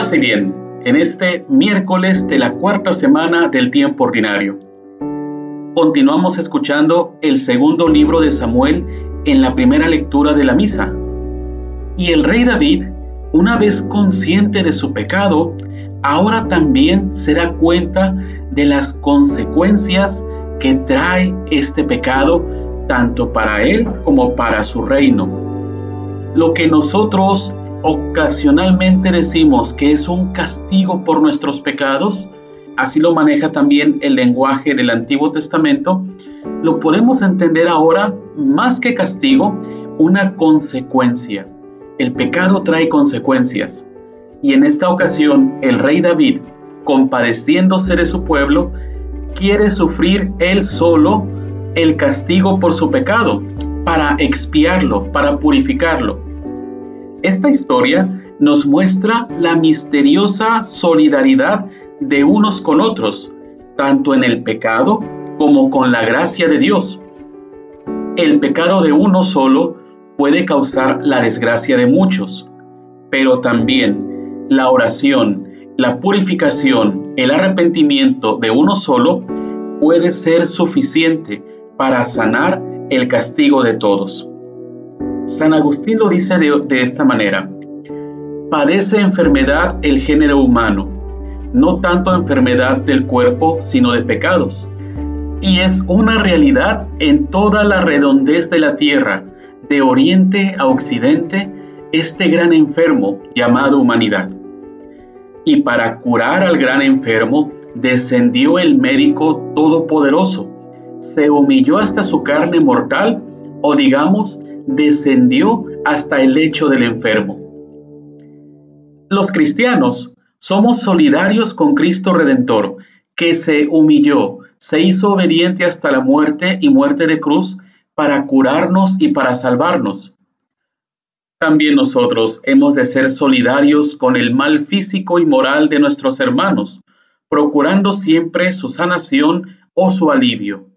Pase bien en este miércoles de la cuarta semana del tiempo ordinario. Continuamos escuchando el segundo libro de Samuel en la primera lectura de la misa. Y el rey David, una vez consciente de su pecado, ahora también se da cuenta de las consecuencias que trae este pecado tanto para él como para su reino. Lo que nosotros ocasionalmente decimos que es un castigo por nuestros pecados, así lo maneja también el lenguaje del Antiguo Testamento, lo podemos entender ahora más que castigo, una consecuencia. El pecado trae consecuencias. Y en esta ocasión el rey David, compadeciéndose de su pueblo, quiere sufrir él solo el castigo por su pecado, para expiarlo, para purificarlo. Esta historia nos muestra la misteriosa solidaridad de unos con otros, tanto en el pecado como con la gracia de Dios. El pecado de uno solo puede causar la desgracia de muchos, pero también la oración, la purificación, el arrepentimiento de uno solo puede ser suficiente para sanar el castigo de todos. San Agustín lo dice de, esta manera. Padece enfermedad el género humano, no tanto enfermedad del cuerpo, sino de pecados. Y es una realidad en toda la redondez de la tierra, de oriente a occidente, este gran enfermo llamado humanidad. Y para curar al gran enfermo, descendió el médico todopoderoso, se humilló hasta su carne mortal, o digamos, descendió hasta el lecho del enfermo. Los cristianos somos solidarios con Cristo Redentor, que se humilló, se hizo obediente hasta la muerte y muerte de cruz para curarnos y para salvarnos. También nosotros hemos de ser solidarios con el mal físico y moral de nuestros hermanos, procurando siempre su sanación o su alivio.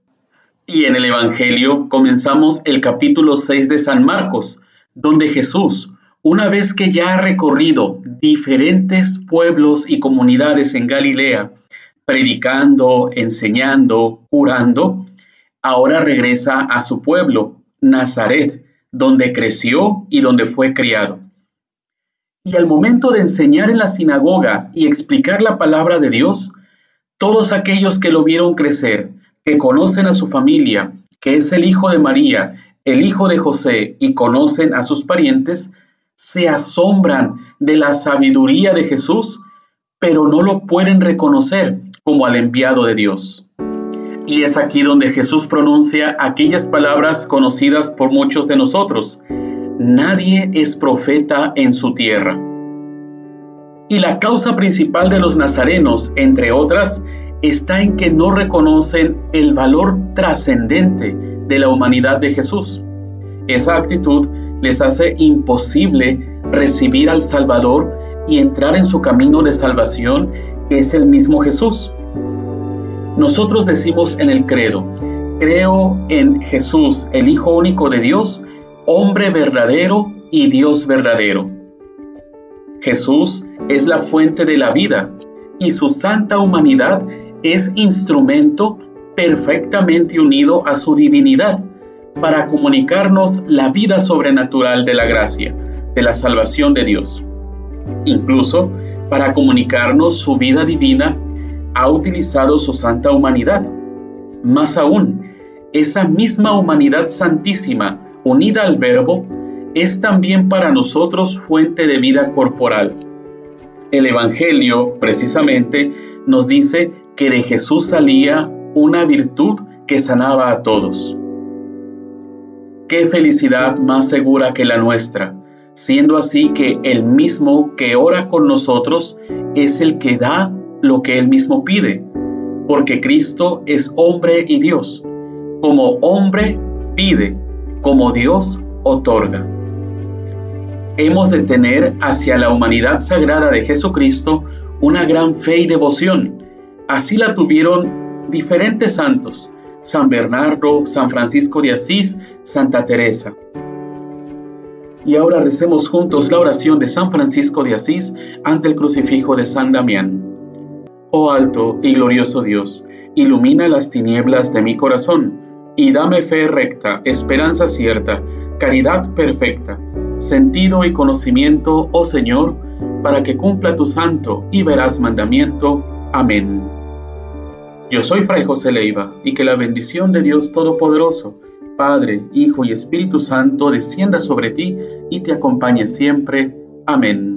Y en el Evangelio comenzamos el capítulo 6 de San Marcos, donde Jesús, una vez que ya ha recorrido diferentes pueblos y comunidades en Galilea, predicando, enseñando, curando, ahora regresa a su pueblo, Nazaret, donde creció y donde fue criado. Y al momento de enseñar en la sinagoga y explicar la palabra de Dios, todos aquellos que lo vieron crecer, que conocen a su familia, que es el hijo de María, el hijo de José, y conocen a sus parientes, se asombran de la sabiduría de Jesús, pero no lo pueden reconocer como al enviado de Dios. Y es aquí donde Jesús pronuncia aquellas palabras conocidas por muchos de nosotros. Nadie es profeta en su tierra. Y la causa principal de los nazarenos, entre otras, está en que no reconocen el valor trascendente de la humanidad de Jesús. Esa actitud les hace imposible recibir al Salvador y entrar en su camino de salvación, que es el mismo Jesús. Nosotros decimos en el credo, creo en Jesús, el Hijo único de Dios, hombre verdadero y Dios verdadero. Jesús es la fuente de la vida y su santa humanidad es instrumento perfectamente unido a su divinidad para comunicarnos la vida sobrenatural de la gracia, de la salvación de Dios. Incluso para comunicarnos su vida divina, ha utilizado su santa humanidad. Más aún, esa misma humanidad santísima, unida al Verbo, es también para nosotros fuente de vida corporal. El Evangelio, precisamente, nos dice que de Jesús salía una virtud que sanaba a todos. Qué felicidad más segura que la nuestra, siendo así que el mismo que ora con nosotros es el que da lo que él mismo pide, porque Cristo es hombre y Dios. Como hombre pide, como Dios otorga. Hemos de tener hacia la humanidad sagrada de Jesucristo una gran fe y devoción, Así la tuvieron diferentes santos, San Bernardo, San Francisco de Asís, Santa Teresa. Y ahora recemos juntos la oración de San Francisco de Asís ante el crucifijo de San Damián. Oh alto y glorioso Dios, ilumina las tinieblas de mi corazón y dame fe recta, esperanza cierta, caridad perfecta, sentido y conocimiento, oh Señor, para que cumpla tu santo y veraz mandamiento. Amén. Yo soy Fray José Leiva y que la bendición de Dios Todopoderoso, Padre, Hijo y Espíritu Santo descienda sobre ti y te acompañe siempre. Amén.